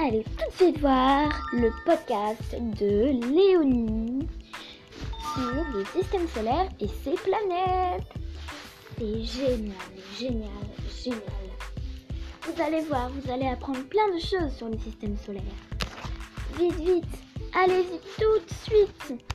Allez tout de suite voir le podcast de Léonie sur le système solaire et ses planètes. C'est génial, génial, génial. Vous allez voir, vous allez apprendre plein de choses sur le système solaire. Vite, vite, allez-y tout de suite.